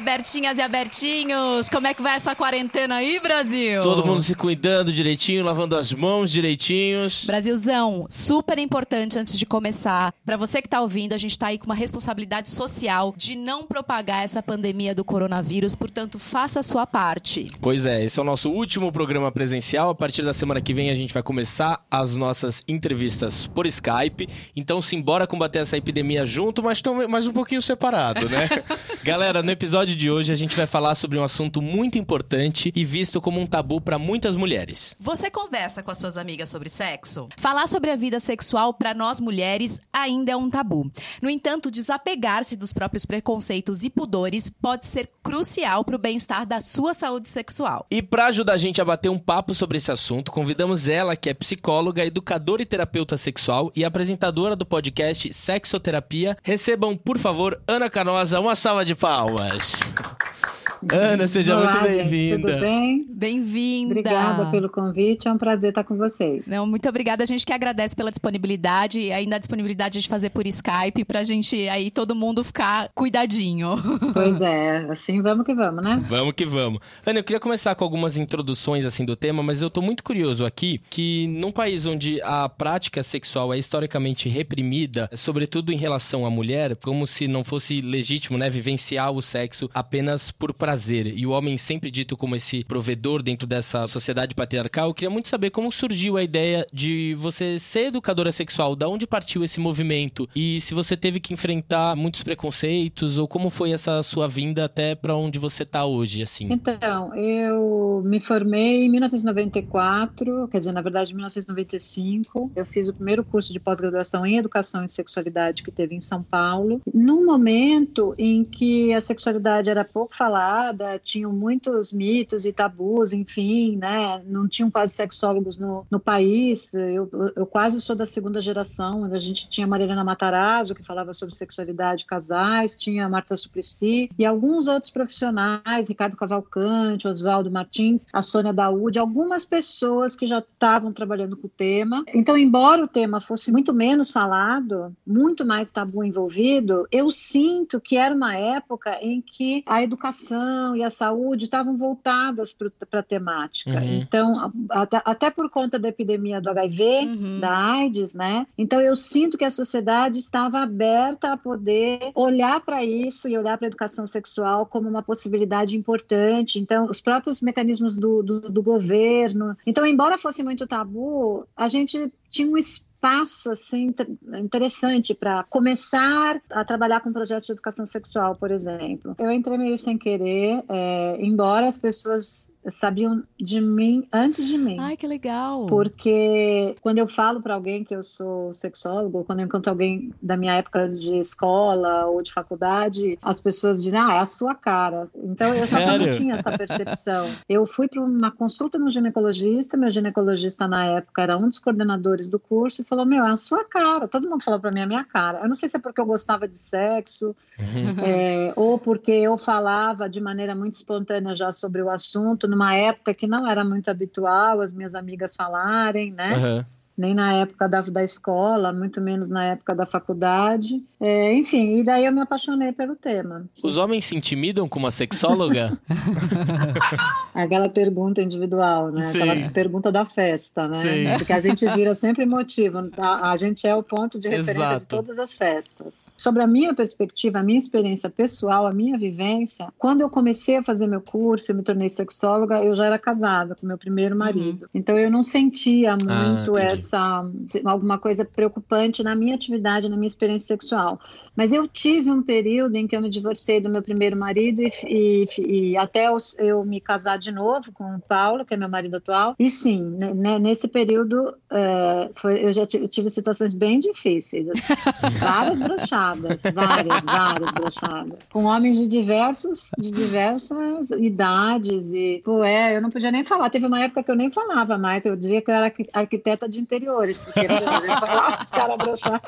Bertinhas e Abertinhos. Como é que vai essa quarentena aí, Brasil? Todo mundo se cuidando direitinho, lavando as mãos direitinhos. Brasilzão, super importante antes de começar. Para você que tá ouvindo, a gente tá aí com uma responsabilidade social de não propagar essa pandemia do coronavírus, portanto, faça a sua parte. Pois é, esse é o nosso último programa presencial. A partir da semana que vem a gente vai começar as nossas entrevistas por Skype. Então, simbora combater essa epidemia junto, mas, tão, mas um pouquinho separado, né? Galera, no episódio de hoje a gente vai falar sobre um assunto muito importante e visto como um tabu para muitas mulheres. Você conversa com as suas amigas sobre sexo? Falar sobre a vida sexual para nós mulheres ainda é um tabu. No entanto, desapegar-se dos próprios preconceitos e pudores pode ser crucial para o bem-estar da sua saúde sexual. E para ajudar a gente a bater um papo sobre esse assunto, convidamos ela, que é psicóloga, educadora e terapeuta sexual e apresentadora do podcast Sexo sexoterapia. Recebam, por favor, Ana Canosa. Uma salva de palmas. しょう。Ana, seja Olá, muito bem-vinda. Tudo bem? Bem-vinda. Obrigada pelo convite, é um prazer estar com vocês. Não, muito obrigada. A gente que agradece pela disponibilidade e ainda a disponibilidade de fazer por Skype pra gente aí todo mundo ficar cuidadinho. Pois é, assim vamos que vamos, né? Vamos que vamos. Ana, eu queria começar com algumas introduções assim do tema, mas eu tô muito curioso aqui que num país onde a prática sexual é historicamente reprimida, sobretudo em relação à mulher, como se não fosse legítimo, né, vivenciar o sexo apenas por prazer prazer e o homem sempre dito como esse provedor dentro dessa sociedade patriarcal, eu queria muito saber como surgiu a ideia de você ser educadora sexual, da onde partiu esse movimento e se você teve que enfrentar muitos preconceitos ou como foi essa sua vinda até para onde você está hoje, assim. Então, eu me formei em 1994, quer dizer, na verdade, em 1995. Eu fiz o primeiro curso de pós-graduação em educação e sexualidade que teve em São Paulo. Num momento em que a sexualidade era pouco falada tinham muitos mitos e tabus, enfim, né? Não tinham quase sexólogos no, no país. Eu, eu quase sou da segunda geração, a gente tinha Marilena Matarazzo, que falava sobre sexualidade casais, tinha Marta Suplicy e alguns outros profissionais, Ricardo Cavalcante, Oswaldo Martins, a Sônia Daúde, algumas pessoas que já estavam trabalhando com o tema. Então, embora o tema fosse muito menos falado, muito mais tabu envolvido, eu sinto que era uma época em que a educação educação e a saúde estavam voltadas para a temática. Uhum. Então, até, até, por conta da epidemia do HIV, uhum. da AIDS, né? Então, eu sinto que a sociedade estava aberta a poder olhar para isso e olhar para a educação sexual como uma possibilidade importante. Então, os próprios mecanismos do, do, do governo. Então, embora fosse muito tabu, a gente tinha um espaço assim interessante para começar a trabalhar com projetos de educação sexual, por exemplo. Eu entrei meio sem querer, é, embora as pessoas sabiam de mim antes de mim. Ai, que legal! Porque quando eu falo para alguém que eu sou sexólogo, quando eu encontro alguém da minha época de escola ou de faculdade, as pessoas dizem, ah, é a sua cara. Então eu só não tinha essa percepção. Eu fui para uma consulta no ginecologista, meu ginecologista na época era um dos coordenadores do curso e falou, meu, é a sua cara. Todo mundo falou para mim, é a minha cara. Eu não sei se é porque eu gostava de sexo, uhum. é, ou porque eu falava de maneira muito espontânea já sobre o assunto, numa época que não era muito habitual as minhas amigas falarem, né? Uhum nem na época da, da escola, muito menos na época da faculdade. É, enfim, e daí eu me apaixonei pelo tema. Os homens se intimidam com uma sexóloga? Aquela pergunta individual, né? Sim. Aquela pergunta da festa, né? Sim. Porque a gente vira sempre motivo. A, a gente é o ponto de referência Exato. de todas as festas. Sobre a minha perspectiva, a minha experiência pessoal, a minha vivência, quando eu comecei a fazer meu curso, eu me tornei sexóloga, eu já era casada com meu primeiro marido. Uhum. Então eu não sentia ah, muito ah, essa essa alguma coisa preocupante na minha atividade, na minha experiência sexual. Mas eu tive um período em que eu me divorciei do meu primeiro marido e, e, e até eu, eu, me casar de novo com o Paulo, que é meu marido atual. E sim, né, nesse período é, foi, eu já tive, tive, situações bem difíceis, várias brochadas, várias, várias brochadas, com homens de diversos, de diversas idades e pô, é, eu não podia nem falar. Teve uma época que eu nem falava mais. Eu dizia que eu era arquiteta de interior anteriores, porque os caras broxar.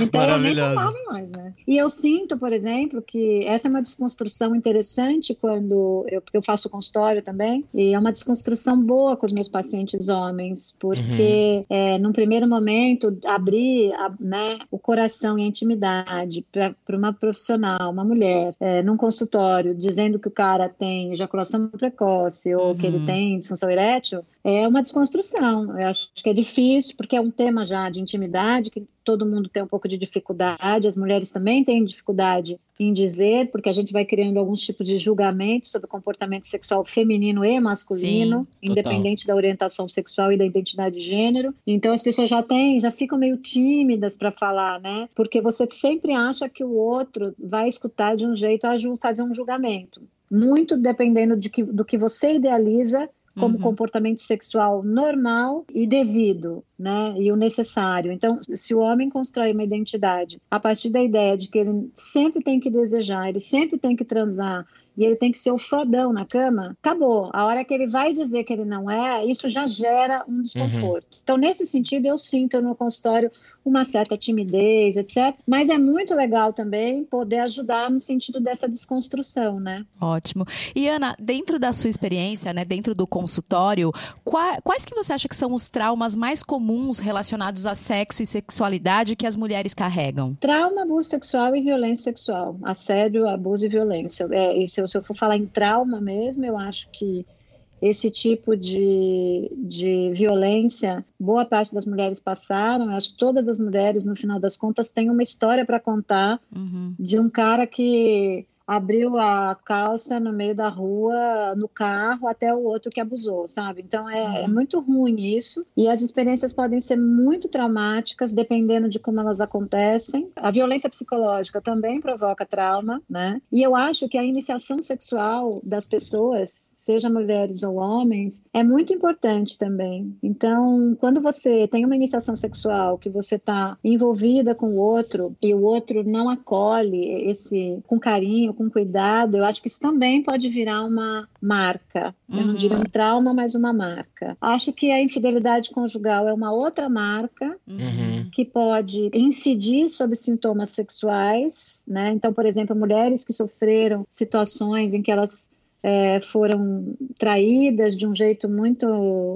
Então eu nem falava mais, né? E eu sinto, por exemplo, que essa é uma desconstrução interessante quando eu, porque eu faço consultório também, e é uma desconstrução boa com os meus pacientes homens, porque uhum. é, num primeiro momento abrir a, né, o coração e a intimidade para uma profissional, uma mulher, é, num consultório, dizendo que o cara tem ejaculação precoce ou uhum. que ele uhum. tem disfunção erétil, é uma desconstrução. Eu acho que é difícil, porque é um tema já de intimidade que todo mundo tem um pouco de dificuldade, as mulheres também têm dificuldade em dizer, porque a gente vai criando alguns tipos de julgamentos sobre o comportamento sexual feminino e masculino, Sim, independente da orientação sexual e da identidade de gênero. Então as pessoas já têm, já ficam meio tímidas para falar, né? Porque você sempre acha que o outro vai escutar de um jeito a fazer um julgamento muito dependendo de que, do que você idealiza como uhum. comportamento sexual normal e devido, né? E o necessário. Então, se o homem constrói uma identidade a partir da ideia de que ele sempre tem que desejar, ele sempre tem que transar, e ele tem que ser o fodão na cama, acabou. A hora que ele vai dizer que ele não é, isso já gera um desconforto. Uhum. Então, nesse sentido, eu sinto no consultório uma certa timidez, etc. Mas é muito legal também poder ajudar no sentido dessa desconstrução, né? Ótimo. E Ana, dentro da sua experiência, né, dentro do consultório, quais que você acha que são os traumas mais comuns relacionados a sexo e sexualidade que as mulheres carregam? Trauma, abuso sexual e violência sexual. Assédio, abuso e violência. É, e se eu, se eu for falar em trauma mesmo, eu acho que esse tipo de, de violência, boa parte das mulheres passaram. Eu acho que todas as mulheres, no final das contas, têm uma história para contar uhum. de um cara que abriu a calça no meio da rua, no carro, até o outro que abusou, sabe? Então é, é, uhum. muito ruim isso. E as experiências podem ser muito traumáticas, dependendo de como elas acontecem. A violência psicológica também provoca trauma, né? E eu acho que a iniciação sexual das pessoas, seja mulheres ou homens, é muito importante também. Então, quando você tem uma iniciação sexual que você está envolvida com o outro e o outro não acolhe esse com carinho, com cuidado, eu acho que isso também pode virar uma marca. Eu não diria um uhum. trauma, mas uma marca. Acho que a infidelidade conjugal é uma outra marca uhum. que pode incidir sobre sintomas sexuais, né? Então, por exemplo, mulheres que sofreram situações em que elas é, foram traídas de um jeito muito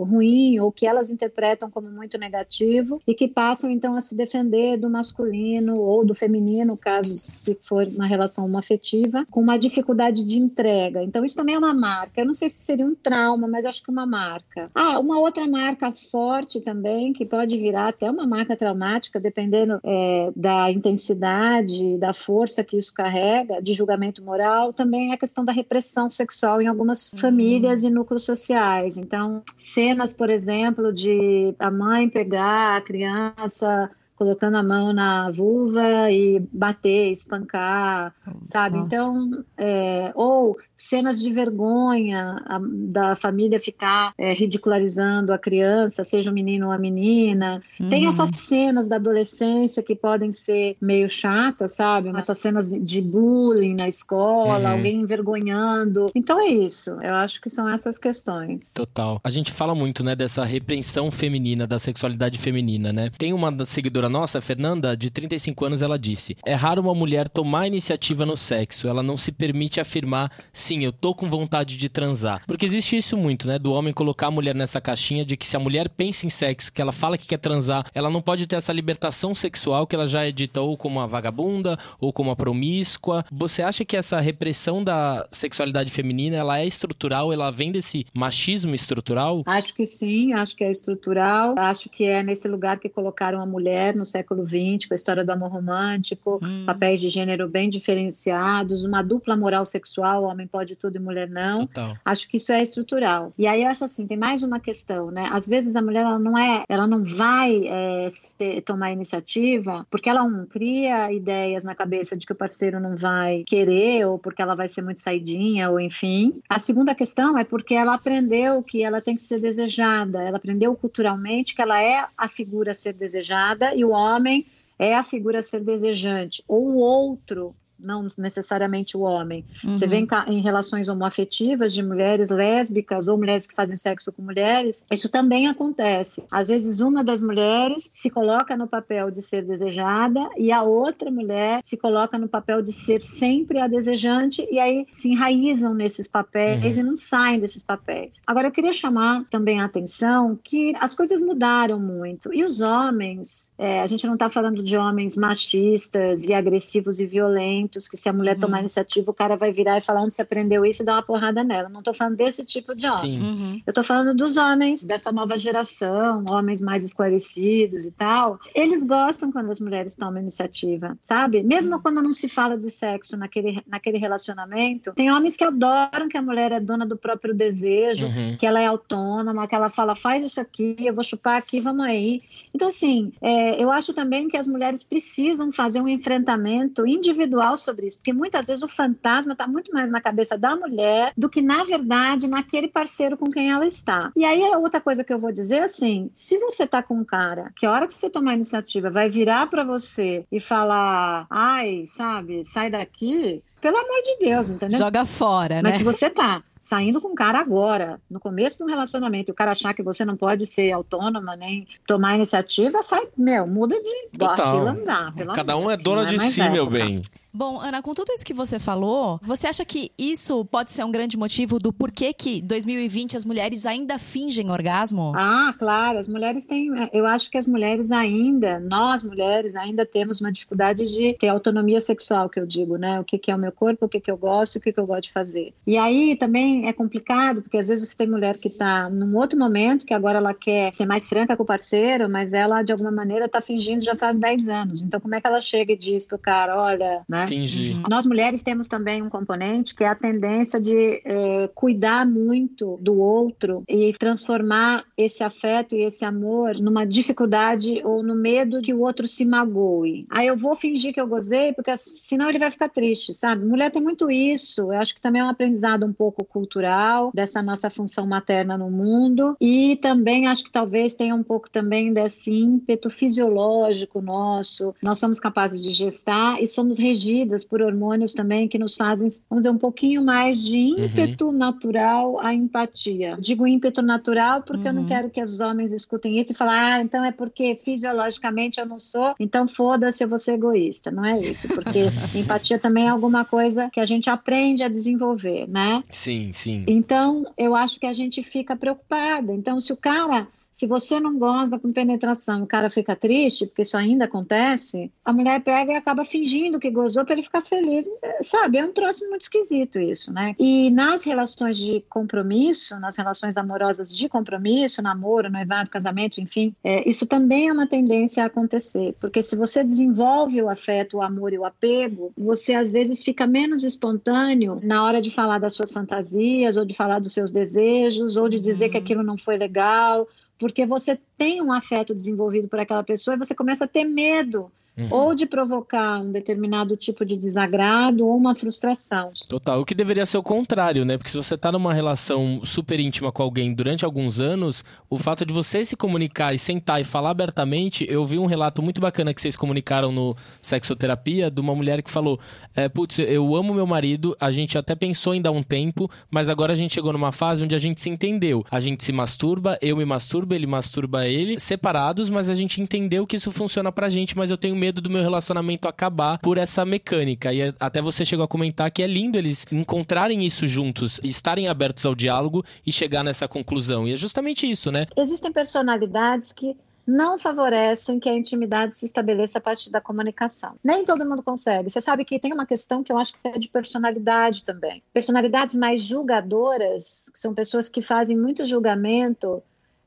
ruim ou que elas interpretam como muito negativo e que passam então a se defender do masculino ou do feminino, caso se for uma relação afetiva, com uma dificuldade de entrega. Então isso também é uma marca. Eu não sei se seria um trauma, mas acho que uma marca. Ah, uma outra marca forte também que pode virar até uma marca traumática, dependendo é, da intensidade, da força que isso carrega, de julgamento moral, também é a questão da repressão sexual sexual em algumas uhum. famílias e núcleos sociais. Então, cenas, por exemplo, de a mãe pegar a criança colocando a mão na vulva e bater, espancar, sabe? Nossa. Então, é, ou cenas de vergonha a, da família ficar é, ridicularizando a criança, seja um menino ou a menina. Uhum. Tem essas cenas da adolescência que podem ser meio chatas, sabe? Essas cenas de bullying na escola, uhum. alguém envergonhando. Então é isso. Eu acho que são essas questões. Total. A gente fala muito, né, dessa repreensão feminina, da sexualidade feminina, né? Tem uma seguidora nossa, Fernanda, de 35 anos, ela disse: É raro uma mulher tomar iniciativa no sexo, ela não se permite afirmar sim, eu tô com vontade de transar. Porque existe isso muito, né? Do homem colocar a mulher nessa caixinha de que se a mulher pensa em sexo, que ela fala que quer transar, ela não pode ter essa libertação sexual que ela já é dita ou como uma vagabunda ou como uma promíscua. Você acha que essa repressão da sexualidade feminina, ela é estrutural, ela vem desse machismo estrutural? Acho que sim, acho que é estrutural. Acho que é nesse lugar que colocaram a mulher no século XX, com a história do amor romântico, hum. papéis de gênero bem diferenciados, uma dupla moral sexual, o homem pode pode tudo e mulher não. Total. Acho que isso é estrutural. E aí eu acho assim, tem mais uma questão, né? Às vezes a mulher ela não é, ela não vai é, ter, tomar iniciativa porque ela um, cria ideias na cabeça de que o parceiro não vai querer ou porque ela vai ser muito saidinha ou enfim. A segunda questão é porque ela aprendeu que ela tem que ser desejada. Ela aprendeu culturalmente que ela é a figura a ser desejada e o homem é a figura a ser desejante ou o outro não necessariamente o homem. Uhum. Você vê em, em, relações homoafetivas de mulheres lésbicas ou mulheres que fazem sexo com mulheres, isso também acontece. Às vezes, uma das mulheres se coloca no papel de ser desejada e a outra mulher se coloca no papel de ser sempre a desejante e aí se enraizam nesses papéis uhum. e não saem desses papéis. Agora, eu queria chamar também a atenção que as coisas mudaram muito. E os homens, é, a gente não está falando de homens machistas e agressivos e violentos, que se a mulher uhum. tomar iniciativa, o cara vai virar e falar onde você aprendeu isso e dar uma porrada nela. Não estou falando desse tipo de homem. Uhum. Eu estou falando dos homens dessa nova geração, homens mais esclarecidos e tal. Eles gostam quando as mulheres tomam iniciativa, sabe? Mesmo uhum. quando não se fala de sexo naquele, naquele relacionamento, tem homens que adoram que a mulher é dona do próprio desejo, uhum. que ela é autônoma, que ela fala, faz isso aqui, eu vou chupar aqui, vamos aí. Então, assim, é, eu acho também que as mulheres precisam fazer um enfrentamento individual sobre isso, porque muitas vezes o fantasma está muito mais na cabeça da mulher do que, na verdade, naquele parceiro com quem ela está. E aí, outra coisa que eu vou dizer, assim, se você está com um cara que a hora que você tomar a iniciativa vai virar para você e falar, ai, sabe, sai daqui, pelo amor de Deus, entendeu? Joga fora, Mas né? Mas se você tá saindo com um cara agora, no começo de um relacionamento, e o cara achar que você não pode ser autônoma, nem tomar iniciativa, sai, meu, muda de Total. andar. Cada um é dona de si, meu bem. Bom, Ana, com tudo isso que você falou, você acha que isso pode ser um grande motivo do porquê que 2020 as mulheres ainda fingem orgasmo? Ah, claro, as mulheres têm. É, eu acho que as mulheres ainda, nós mulheres ainda temos uma dificuldade de ter autonomia sexual, que eu digo, né? O que, que é o meu corpo, o que, que eu gosto, o que, que eu gosto de fazer. E aí também é complicado, porque às vezes você tem mulher que está num outro momento, que agora ela quer ser mais franca com o parceiro, mas ela de alguma maneira está fingindo já faz 10 anos. Então, como é que ela chega e diz pro cara, olha, né? Né? Fingir. Uhum. Nós mulheres temos também um componente que é a tendência de é, cuidar muito do outro e transformar esse afeto e esse amor numa dificuldade ou no medo que o outro se magoe. Aí eu vou fingir que eu gozei, porque senão ele vai ficar triste, sabe? Mulher tem muito isso. Eu acho que também é um aprendizado um pouco cultural dessa nossa função materna no mundo e também acho que talvez tenha um pouco também desse ímpeto fisiológico nosso. Nós somos capazes de gestar e somos regidos regidas por hormônios também que nos fazem, vamos dizer, um pouquinho mais de ímpeto uhum. natural à empatia. Digo ímpeto natural porque uhum. eu não uhum. quero que os homens escutem isso e falem, ah, então é porque fisiologicamente eu não sou, então foda-se, eu vou ser egoísta. Não é isso, porque empatia também é alguma coisa que a gente aprende a desenvolver, né? Sim, sim. Então, eu acho que a gente fica preocupada. Então, se o cara se você não goza com penetração, o cara fica triste, porque isso ainda acontece, a mulher pega e acaba fingindo que gozou para ele ficar feliz. Sabe, é um troço muito esquisito isso, né? E nas relações de compromisso, nas relações amorosas de compromisso, namoro, noivado, casamento, enfim, é, isso também é uma tendência a acontecer. Porque se você desenvolve o afeto, o amor e o apego, você às vezes fica menos espontâneo na hora de falar das suas fantasias, ou de falar dos seus desejos, ou de dizer uhum. que aquilo não foi legal porque você tem um afeto desenvolvido por aquela pessoa e você começa a ter medo Uhum. Ou de provocar um determinado tipo de desagrado ou uma frustração. Total. O que deveria ser o contrário, né? Porque se você está numa relação super íntima com alguém durante alguns anos, o fato de você se comunicar e sentar e falar abertamente, eu vi um relato muito bacana que vocês comunicaram no Sexoterapia de uma mulher que falou: é, Putz, eu amo meu marido, a gente até pensou em dar um tempo, mas agora a gente chegou numa fase onde a gente se entendeu. A gente se masturba, eu me masturbo, ele masturba ele, separados, mas a gente entendeu que isso funciona pra gente, mas eu tenho medo do meu relacionamento acabar por essa mecânica. E até você chegou a comentar que é lindo eles encontrarem isso juntos, estarem abertos ao diálogo e chegar nessa conclusão. E é justamente isso, né? Existem personalidades que não favorecem que a intimidade se estabeleça a partir da comunicação. Nem todo mundo consegue. Você sabe que tem uma questão que eu acho que é de personalidade também. Personalidades mais julgadoras, que são pessoas que fazem muito julgamento,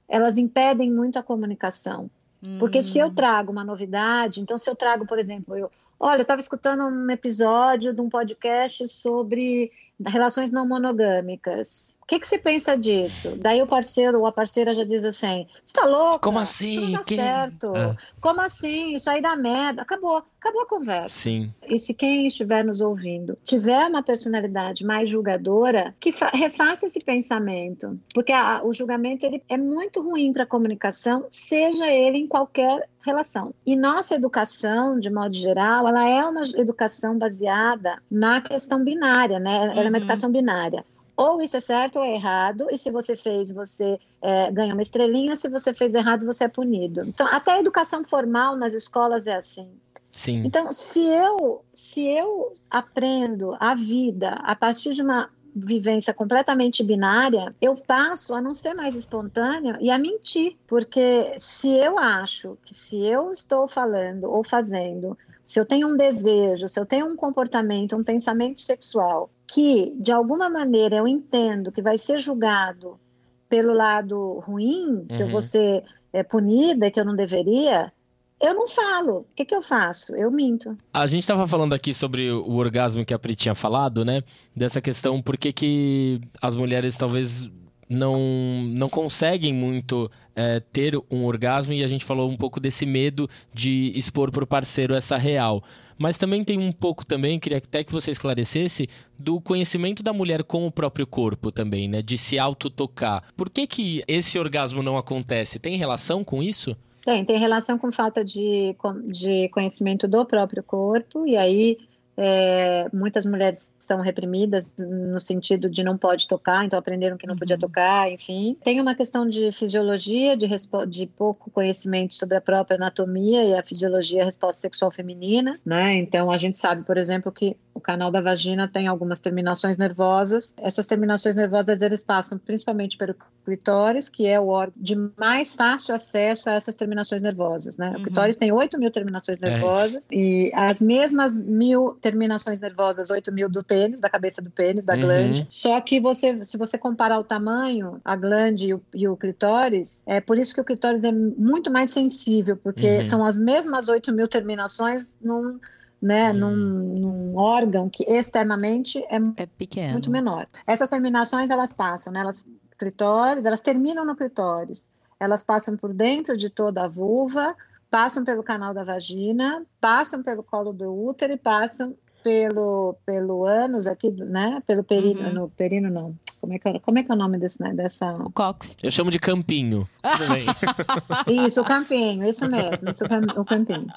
elas impedem muito a comunicação. Porque se eu hum. trago uma novidade, então se eu trago, por exemplo, eu, olha, eu estava escutando um episódio de um podcast sobre relações não monogâmicas. O que, que você pensa disso? Daí o parceiro ou a parceira já diz assim: você tá louco? Como assim? Isso não dá Que- certo. Ah. Como assim? Isso aí dá merda. Acabou. Acabou a conversa. Sim. E se quem estiver nos ouvindo tiver uma personalidade mais julgadora, que fa- refaça esse pensamento. Porque a- o julgamento ele é muito ruim para a comunicação, seja ele em qualquer relação. E nossa educação, de modo geral, ela é uma educação baseada na questão binária, né? Ela é. Uma educação binária. Ou isso é certo ou é errado, e se você fez, você é, ganha uma estrelinha, se você fez errado, você é punido. Então, até a educação formal nas escolas é assim. Sim. Então, se eu, se eu aprendo a vida a partir de uma vivência completamente binária, eu passo a não ser mais espontânea e a mentir, porque se eu acho que se eu estou falando ou fazendo, se eu tenho um desejo, se eu tenho um comportamento, um pensamento sexual que de alguma maneira eu entendo que vai ser julgado pelo lado ruim, que eu Uhum. vou ser é, punida, que eu não deveria, eu não falo. O que, que eu faço? Eu minto. A gente tava falando aqui sobre o orgasmo que a Pri tinha falado, né? Dessa questão, por que, que as mulheres talvez não, não conseguem muito é, ter um orgasmo e a gente falou um pouco desse medo de expor pro parceiro essa real. Mas também tem um pouco também, queria até que você esclarecesse, do conhecimento da mulher com o próprio corpo também, né? De se autotocar. Por que que esse orgasmo não acontece? Tem relação com isso? Tem, tem relação com falta de, de conhecimento do próprio corpo, e aí é, muitas mulheres estão reprimidas no sentido de não pode tocar, então aprenderam que não podia Uhum. tocar, enfim. Tem uma questão de fisiologia, de, de pouco conhecimento sobre a própria anatomia e a fisiologia a resposta sexual feminina, né? Então a gente sabe, por exemplo, que o canal da vagina tem algumas terminações nervosas. Essas terminações nervosas eles passam principalmente pelo clitóris, que é o órgão de mais fácil acesso a essas terminações nervosas, né? Uhum. O clitóris tem 8 mil terminações É. nervosas e as mesmas mil terminações nervosas, 8 mil do pênis, da cabeça do pênis, da Uhum. glande. Só que você, se você comparar o tamanho, a glande e o, e o clitóris, é por isso que o clitóris é muito mais sensível, porque Uhum. são as mesmas 8 mil terminações num, né, Uhum. num, num órgão que externamente é É pequeno. muito menor. Essas terminações elas passam, né? Elas clitóris, elas terminam no clitóris. Elas passam por dentro de toda a vulva, passam pelo canal da vagina, passam pelo colo do útero e passam pelo pelo ânus aqui, né? Pelo perino, Uhum. no perino não. Como é que é, como é, que é o nome desse, né, dessa O cox. Eu chamo de campinho. Tudo bem. Isso, o campinho, isso mesmo, isso, o cam- o campinho.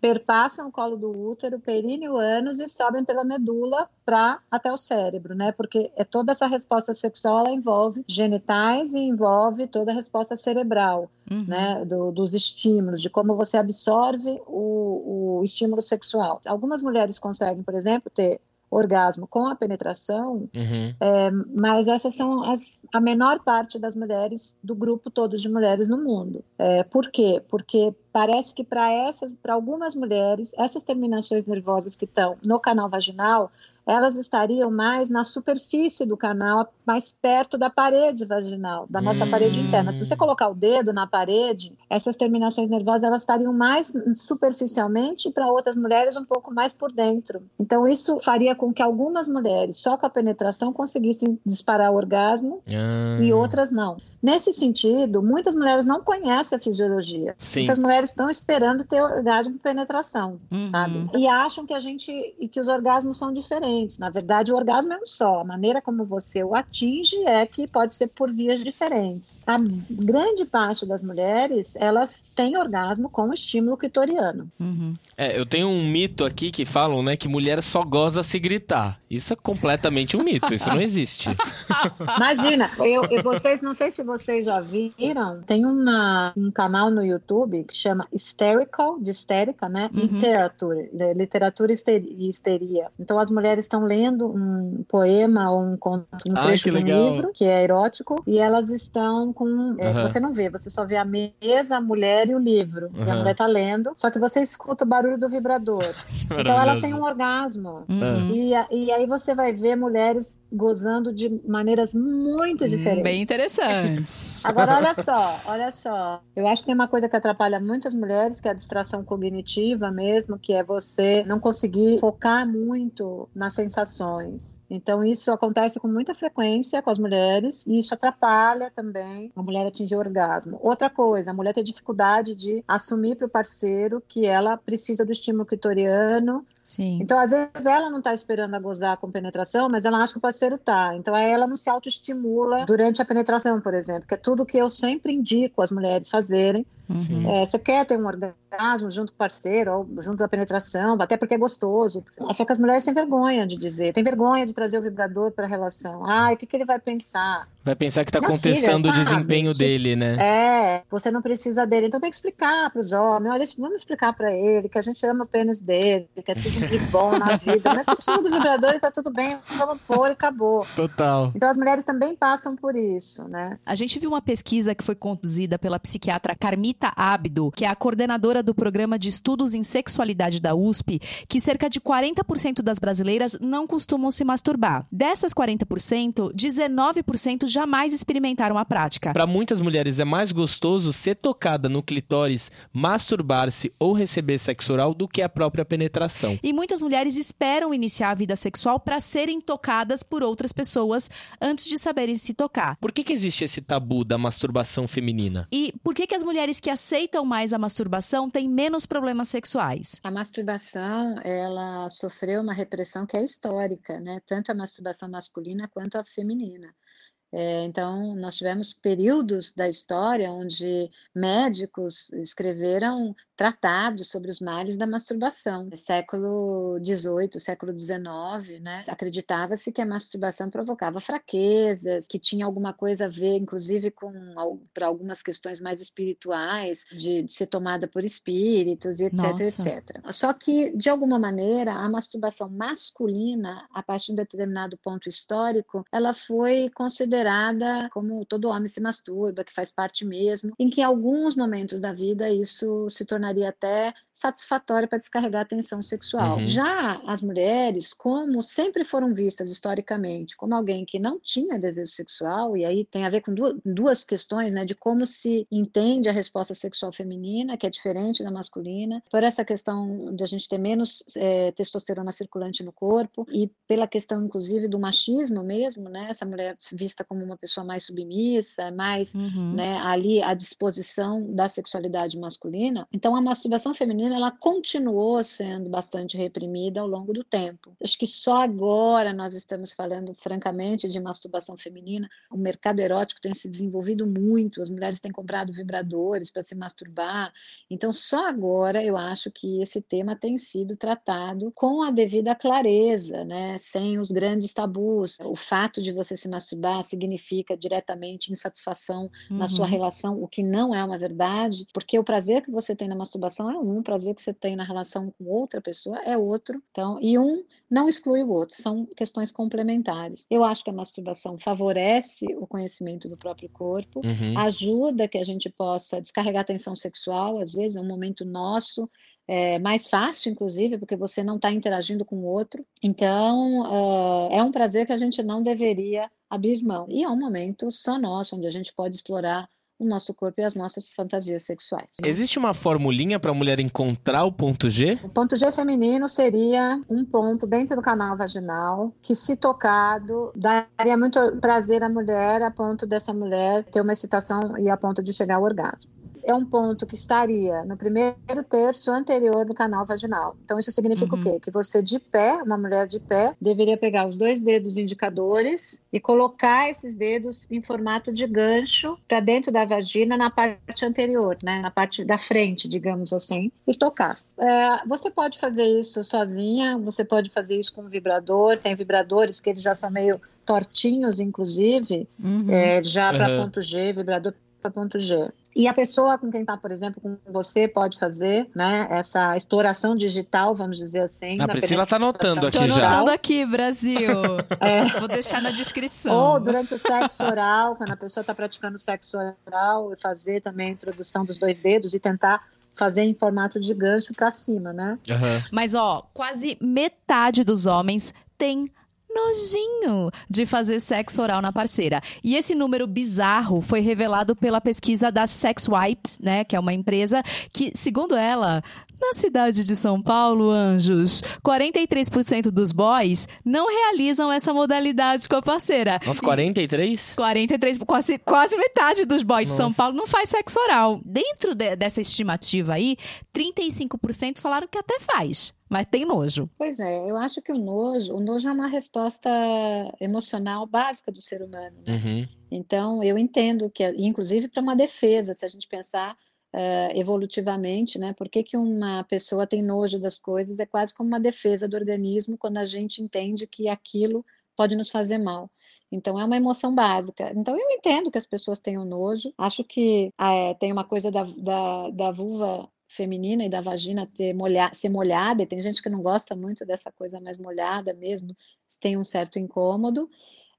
Perpassam o colo do útero, o períneo, o ânus e sobem pela medula para até o cérebro, né? Porque é toda essa resposta sexual ela envolve genitais e envolve toda a resposta cerebral, Uhum. né? Do- dos estímulos, de como você absorve o, o estímulo sexual. Algumas mulheres conseguem, por exemplo, ter orgasmo com a penetração Uhum. mas essas são as, a menor parte das mulheres do grupo todo de mulheres no mundo. É, por quê? Porque parece que para essas, para algumas mulheres, essas terminações nervosas que estão no canal vaginal, elas estariam mais na superfície do canal, mais perto da parede vaginal, da nossa Hum. parede interna. Se você colocar o dedo na parede, essas terminações nervosas elas estariam mais superficialmente e para outras mulheres um pouco mais por dentro. Então isso faria com que algumas mulheres só com a penetração conseguissem disparar o orgasmo Ah, e outras não. Nesse sentido, muitas mulheres não conhecem a fisiologia. Sim. Muitas mulheres estão esperando ter orgasmo por penetração, Uhum. sabe? E acham que a gente e que os orgasmos são diferentes. Na verdade, o orgasmo é um só. A maneira como você o atinge é que pode ser por vias diferentes. A grande parte das mulheres, elas têm orgasmo com estímulo clitoriano. Uhum. É, eu tenho um mito aqui que falam, né, que mulher só goza se gritar. Isso é completamente um mito, isso não existe. Imagina, eu, eu- vocês, não sei se vocês já viram, tem uma, um canal no YouTube que chama Hysterical, de histérica, né? Uhum. Literatura, e histeria. Então as mulheres estão lendo um poema ou um conto, um Ai, trecho que de um livro que é erótico e elas estão com, é, você não vê, você só vê a mesa, a mulher e o livro. E a mulher tá lendo, só que você escuta o barulho do vibrador. Então elas têm um orgasmo. Uhum. E, e aí você vai ver mulheres gozando de maneiras muito diferentes. Hum, Bem interessante. Agora, olha só, olha só. Eu acho que tem uma coisa que atrapalha muitas mulheres, que é a distração cognitiva mesmo, que é você não conseguir focar muito na nas sensações. Então, isso acontece com muita frequência com as mulheres e isso atrapalha também a mulher atingir o orgasmo. Outra coisa, a mulher tem dificuldade de assumir para o parceiro que ela precisa do estímulo clitoriano. Sim. Então, às vezes, ela não está esperando a gozar com penetração, mas ela acha que o parceiro tá. Então, aí ela não se autoestimula durante a penetração, por exemplo, que é tudo que eu sempre indico as mulheres fazerem. Uhum. É, você quer ter um orgasmo junto com o parceiro, ou junto da penetração, até porque é gostoso. Só que as mulheres têm vergonha de dizer, têm vergonha de trazer o vibrador para a relação. Ai, o que, que ele vai pensar? Vai pensar que tá Minha contestando filha, o desempenho dele, né? É, você não precisa dele. Então tem que explicar para os homens. Olha, vamos explicar para ele que a gente ama o pênis dele, que é tudo de bom na vida. Mas se precisa do vibrador e tá tudo bem, vamos pôr e acabou. Total. Então as mulheres também passam por isso, né? A gente viu uma pesquisa que foi conduzida pela psiquiatra Carmita Abdo, que é a coordenadora do programa de estudos em sexualidade da USP, que cerca de 40% das brasileiras não costumam se masturbar. Dessas 40%, 19% jamais experimentaram a prática. Para muitas mulheres é mais gostoso ser tocada no clitóris, masturbar-se ou receber sexo oral do que a própria penetração. E muitas mulheres esperam iniciar a vida sexual para serem tocadas por outras pessoas antes de saberem se tocar. Por que, que existe esse tabu da masturbação feminina? E por que, que as mulheres que aceitam mais a masturbação têm menos problemas sexuais? A masturbação, ela sofreu uma repressão que é histórica, né? Tanto a masturbação masculina quanto a feminina. É, então, nós tivemos períodos da história onde médicos escreveram tratados sobre os males da masturbação. Século XVIII, século XIX, né? Acreditava-se que a masturbação provocava fraquezas, que tinha alguma coisa a ver, inclusive, com para algumas questões mais espirituais, de, de ser tomada por espíritos etc, Nossa. etc. Só que, de alguma maneira, a masturbação masculina, a partir de um determinado ponto histórico, ela foi considerada como todo homem se masturba, que faz parte mesmo, em que em alguns momentos da vida isso se tornaria até satisfatório para descarregar a tensão sexual. Uhum. Já as mulheres, como sempre foram vistas historicamente como alguém que não tinha desejo sexual, e aí tem a ver com duas, duas questões, né, de como se entende a resposta sexual feminina, que é diferente da masculina, por essa questão de a gente ter menos é, testosterona circulante no corpo, e pela questão, inclusive, do machismo mesmo, né, essa mulher vista como uma pessoa mais submissa, mais Uhum. né, ali à disposição da sexualidade masculina. Então a masturbação feminina ela continuou sendo bastante reprimida ao longo do tempo. Acho que só agora nós estamos falando francamente de masturbação feminina. O mercado erótico tem se desenvolvido muito, as mulheres têm comprado vibradores para se masturbar. Então só agora eu acho que esse tema tem sido tratado com a devida clareza, né, sem os grandes tabus. O fato de você se masturbar significa diretamente insatisfação na sua Uhum. relação, o que não é uma verdade, porque o prazer que você tem na masturbação é um, o prazer que você tem na relação com outra pessoa é outro. Então, e um não exclui o outro, são questões complementares. Eu acho que a masturbação favorece o conhecimento do próprio corpo, Uhum. ajuda que a gente possa descarregar a tensão sexual, às vezes é um momento nosso, é mais fácil, inclusive, porque você não está interagindo com o outro. Então, ah, é um prazer que a gente não deveria abrir mão. E é um momento só nosso, onde a gente pode explorar o nosso corpo e as nossas fantasias sexuais. Existe uma formulinha para a mulher encontrar o ponto G? O ponto G feminino seria um ponto dentro do canal vaginal que, se tocado, daria muito prazer à mulher, a ponto dessa mulher ter uma excitação e a ponto de chegar ao orgasmo. É um ponto que estaria no primeiro terço anterior do canal vaginal. Então, isso significa Uhum. o quê? Que você, de pé, uma mulher de pé, deveria pegar os dois dedos indicadores e colocar esses dedos em formato de gancho para dentro da vagina na parte anterior, né? na parte da frente, digamos assim, e tocar. É, você pode fazer isso sozinha, você pode fazer isso com um vibrador. Tem vibradores que eles já são meio tortinhos, inclusive, Uhum. é, já para Aham. ponto G, vibrador para ponto G. E a pessoa com quem está, por exemplo, com você, pode fazer né, essa exploração digital, vamos dizer assim. A na Priscila tá anotando aqui Tô já. anotando aqui, Brasil. É. Vou deixar na descrição. Ou durante o sexo oral, quando a pessoa está praticando sexo oral, e fazer também a introdução dos dois dedos e tentar fazer em formato de gancho para cima, né? Aham. Mas, ó, quase metade dos homens tem nojinho de fazer sexo oral na parceira. E esse número bizarro foi revelado pela pesquisa da Sex Wipes, né, que é uma empresa que, segundo ela, na cidade de São Paulo, anjos, 43% dos boys não realizam essa modalidade com a parceira. Nossa, 43? 43, quase, quase metade dos boys Nossa. de São Paulo não faz sexo oral. Dentro de, dessa estimativa aí, 35% falaram que até faz mas tem nojo. Pois é, eu acho que o nojo, o nojo é uma resposta emocional básica do ser humano. Né? Uhum. Então, eu entendo que, inclusive para uma defesa, se a gente pensar uh, evolutivamente, né? Por que, que uma pessoa tem nojo das coisas? É quase como uma defesa do organismo quando a gente entende que aquilo pode nos fazer mal. Então é uma emoção básica. Então eu entendo que as pessoas tenham nojo. Acho que é, tem uma coisa da, da, da vulva feminina e da vagina ter molha, ser molhada, e tem gente que não gosta muito dessa coisa mais molhada mesmo, tem um certo incômodo.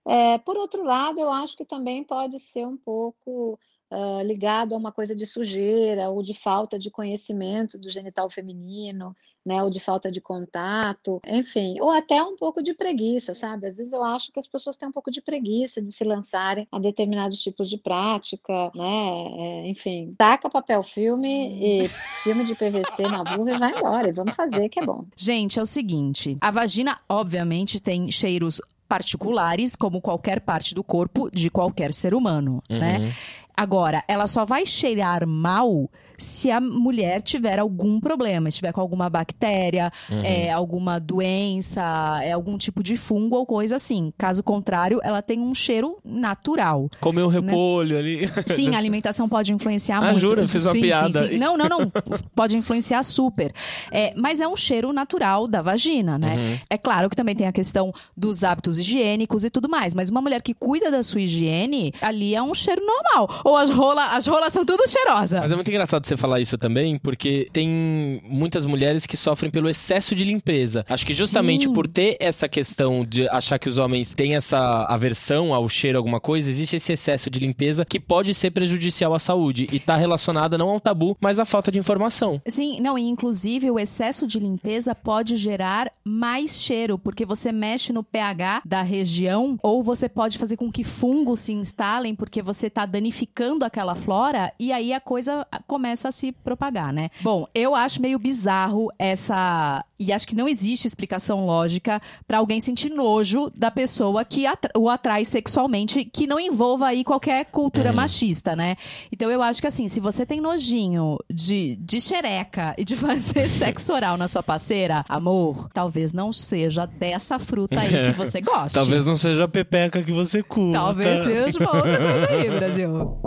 É, por outro lado, eu acho que também pode ser um pouco uh, ligado a uma coisa de sujeira ou de falta de conhecimento do genital feminino, né, ou de falta de contato, enfim, ou até um pouco de preguiça, sabe? Às vezes eu acho que as pessoas têm um pouco de preguiça de se lançarem a determinados tipos de prática, né? É, enfim, taca papel filme e filme de PVC na vulva e vai embora, e vamos fazer que é bom. Gente, é o seguinte, a vagina obviamente tem cheiros particulares, como qualquer parte do corpo de qualquer ser humano, né? uhum. né? Agora, ela só vai cheirar mal se a mulher tiver algum problema, estiver com alguma bactéria, uhum. é, alguma doença, é, algum tipo de fungo ou coisa assim. Caso contrário, ela tem um cheiro natural. Comer um né? repolho né? ali. Sim, a alimentação pode influenciar ah, muito. jura? Fiz uma sim, piada. Sim, sim. Não, não, não. pode influenciar super. É, mas é um cheiro natural da vagina, né? Uhum. É claro que também tem a questão dos hábitos higiênicos e tudo mais, mas uma mulher que cuida da sua higiene, ali é um cheiro normal. Ou as rolas, as rolas são tudo cheirosas. Mas é muito engraçado você falar isso também, porque tem muitas mulheres que sofrem pelo excesso de limpeza. Acho que justamente Sim. por ter essa questão de achar que os homens têm essa aversão ao cheiro alguma coisa, existe esse excesso de limpeza que pode ser prejudicial à saúde e tá relacionada não ao tabu, mas à falta de informação. Sim, não, e inclusive o excesso de limpeza pode gerar mais cheiro, porque você mexe no pH da região ou você pode fazer com que fungos se instalem porque você tá danificando aquela flora e aí a coisa começa a se propagar, né? Bom, eu acho meio bizarro essa. E acho que não existe explicação lógica para alguém sentir nojo da pessoa que o atrai sexualmente, que não envolva aí qualquer cultura uhum. machista, né? Então eu acho que assim, se você tem nojinho de, de xereca e de fazer sexo oral na sua parceira, amor, talvez não seja dessa fruta aí que você gosta. talvez não seja a pepeca que você curta. Talvez seja uma outra coisa aí, Brasil.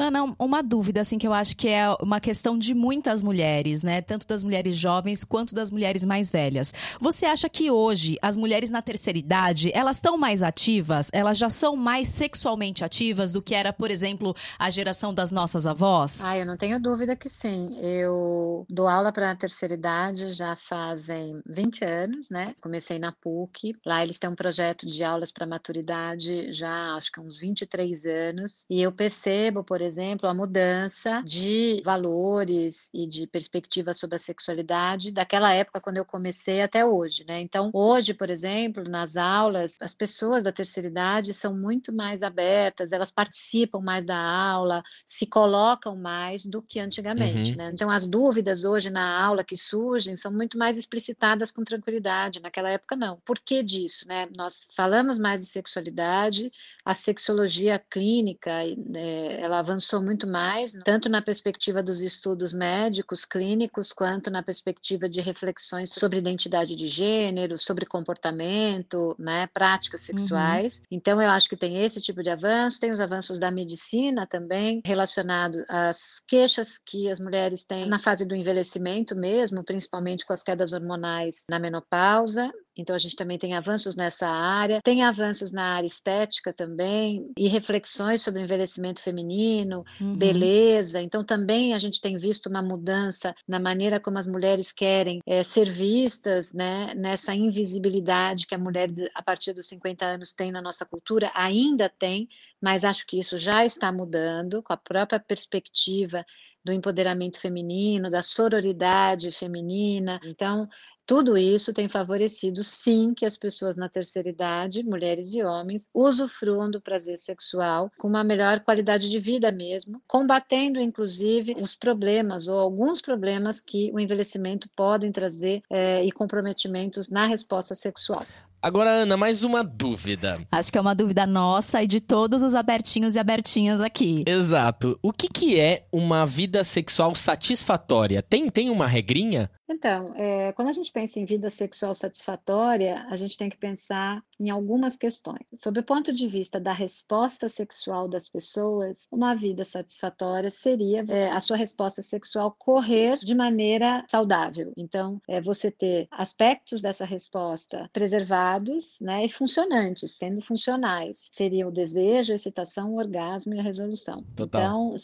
Ana, uma dúvida, assim, que eu acho que é uma questão de muitas mulheres, né? Tanto das mulheres jovens quanto das mulheres mais velhas. Você acha que hoje as mulheres na terceira idade, elas estão mais ativas? Elas já são mais sexualmente ativas do que era, por exemplo, a geração das nossas avós? Ah, eu não tenho dúvida que sim. Eu dou aula para a terceira idade já fazem 20 anos, né? Comecei na PUC. Lá eles têm um projeto de aulas para maturidade já acho que uns 23 anos. E eu percebo, por exemplo, exemplo, a mudança de valores e de perspectiva sobre a sexualidade daquela época quando eu comecei até hoje, né? Então, hoje, por exemplo, nas aulas, as pessoas da terceira idade são muito mais abertas, elas participam mais da aula, se colocam mais do que antigamente, uhum. né? Então, as dúvidas hoje na aula que surgem são muito mais explicitadas com tranquilidade. Naquela época, não. Por que disso, né? Nós falamos mais de sexualidade, a sexologia clínica, né, ela avançou avançou muito mais, tanto na perspectiva dos estudos médicos, clínicos, quanto na perspectiva de reflexões sobre identidade de gênero, sobre comportamento, né, práticas uhum. sexuais. Uhum. Então, eu acho que tem esse tipo de avanço, tem os avanços da medicina também, relacionado às queixas que as mulheres têm na fase do envelhecimento mesmo, principalmente com as quedas hormonais na menopausa, então, a gente também tem avanços nessa área, tem avanços na área estética também, e reflexões sobre envelhecimento feminino, uhum. beleza. Então, também a gente tem visto uma mudança na maneira como as mulheres querem é, ser vistas, né, nessa invisibilidade que a mulher, a partir dos 50 anos, tem na nossa cultura, ainda tem, mas acho que isso já está mudando, com a própria perspectiva do empoderamento feminino, da sororidade feminina. Então, tudo isso tem favorecido, sim, que as pessoas na terceira idade, mulheres e homens, usufruam do prazer sexual com uma melhor qualidade de vida mesmo, combatendo, inclusive, os problemas ou alguns problemas que o envelhecimento podem trazer é, e comprometimentos na resposta sexual. Agora, Ana, mais uma dúvida. Acho que é uma dúvida nossa e de todos os abertinhos e abertinhas aqui. Exato. O que, que é uma vida sexual satisfatória? Tem, tem uma regrinha? Então, é, quando a gente pensa em vida sexual satisfatória, a gente tem que pensar em algumas questões. Sob o ponto de vista da resposta sexual das pessoas, uma vida satisfatória seria é, a sua resposta sexual correr de maneira saudável. Então, é você ter aspectos dessa resposta preservados né, e funcionantes, sendo funcionais. Seria o desejo, a excitação, o orgasmo e a resolução. Total. Então,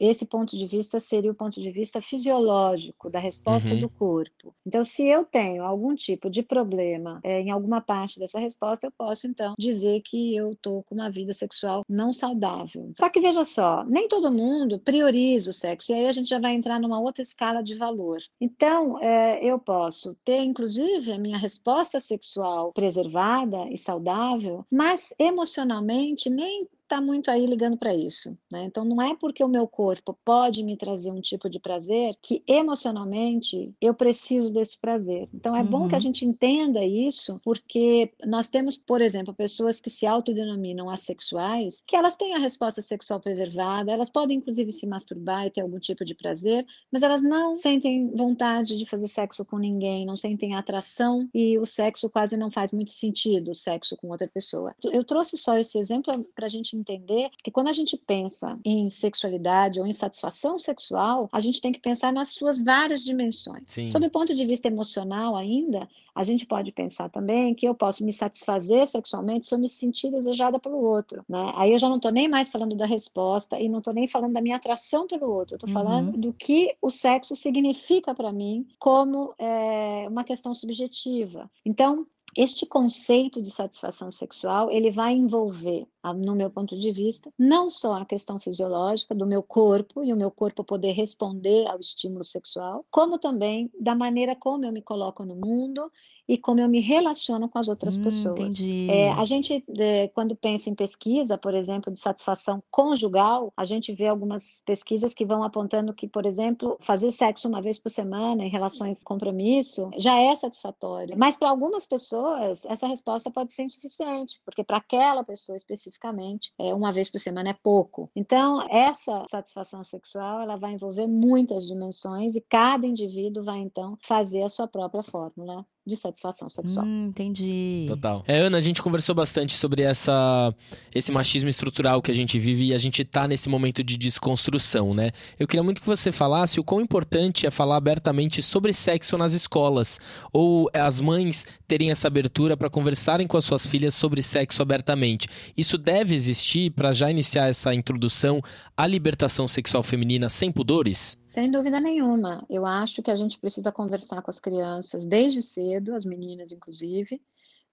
esse ponto de vista seria o ponto de vista fisiológico da resposta uhum. do corpo. Então, se eu tenho algum tipo de problema é, em alguma parte dessa resposta, eu posso então dizer que eu estou com uma vida sexual não saudável. Só que veja só, nem todo mundo prioriza o sexo, e aí a gente já vai entrar numa outra escala de valor. Então, é, eu posso ter, inclusive, a minha resposta sexual preservada e saudável, mas emocionalmente nem está muito aí ligando para isso. Né? Então, não é porque o meu corpo pode me trazer um tipo de prazer que emocionalmente eu preciso desse prazer. Então, é uhum. bom que a uhum. gente entenda isso, porque nós temos, por exemplo, pessoas que se autodenominam assexuais, que elas têm a resposta sexual preservada, elas podem inclusive se masturbar e ter algum tipo de prazer, mas elas não sentem vontade de fazer sexo com ninguém, não sentem atração e o sexo quase não faz muito sentido, o sexo com outra pessoa. Eu trouxe só esse exemplo para a gente entender que quando a gente pensa em sexualidade ou em satisfação sexual, a gente tem que pensar nas suas várias dimensões. Sim. Sob o ponto de vista emocional ainda, a gente pode pensar também que eu posso me satisfazer sexualmente se eu me sentir desejada pelo outro, né? Aí eu já não estou nem mais falando da resposta e não estou nem falando da minha atração pelo outro, eu estou uhum. falando do que o sexo significa para mim como é, uma questão subjetiva. Então, este conceito de satisfação sexual ele vai envolver no meu ponto de vista, não só a questão fisiológica do meu corpo e o meu corpo poder responder ao estímulo sexual, como também da maneira como eu me coloco no mundo e como eu me relaciono com as outras hum, pessoas. Entendi. É, a gente, é, quando pensa em pesquisa, por exemplo, de satisfação conjugal, a gente vê algumas pesquisas que vão apontando que, por exemplo, fazer sexo uma vez por semana em relações compromisso já é satisfatório. Mas para algumas pessoas, essa resposta pode ser insuficiente, porque para aquela pessoa especificamente, é, uma vez por semana é pouco. Então, essa satisfação sexual, ela vai envolver muitas dimensões e cada indivíduo vai, então, fazer a sua própria fórmula de satisfação sexual. Hum, entendi. Total. É, Ana, a gente conversou bastante sobre essa, esse machismo estrutural que a gente vive e a gente tá nesse momento de desconstrução, né? Eu queria muito que você falasse o quão importante é falar abertamente sobre sexo nas escolas, ou as mães terem essa abertura para conversarem com as suas filhas sobre sexo abertamente. Isso deve existir para já iniciar essa introdução à libertação sexual feminina sem pudores? Sem dúvida nenhuma. Eu acho que a gente precisa conversar com as crianças desde cedo, as meninas inclusive,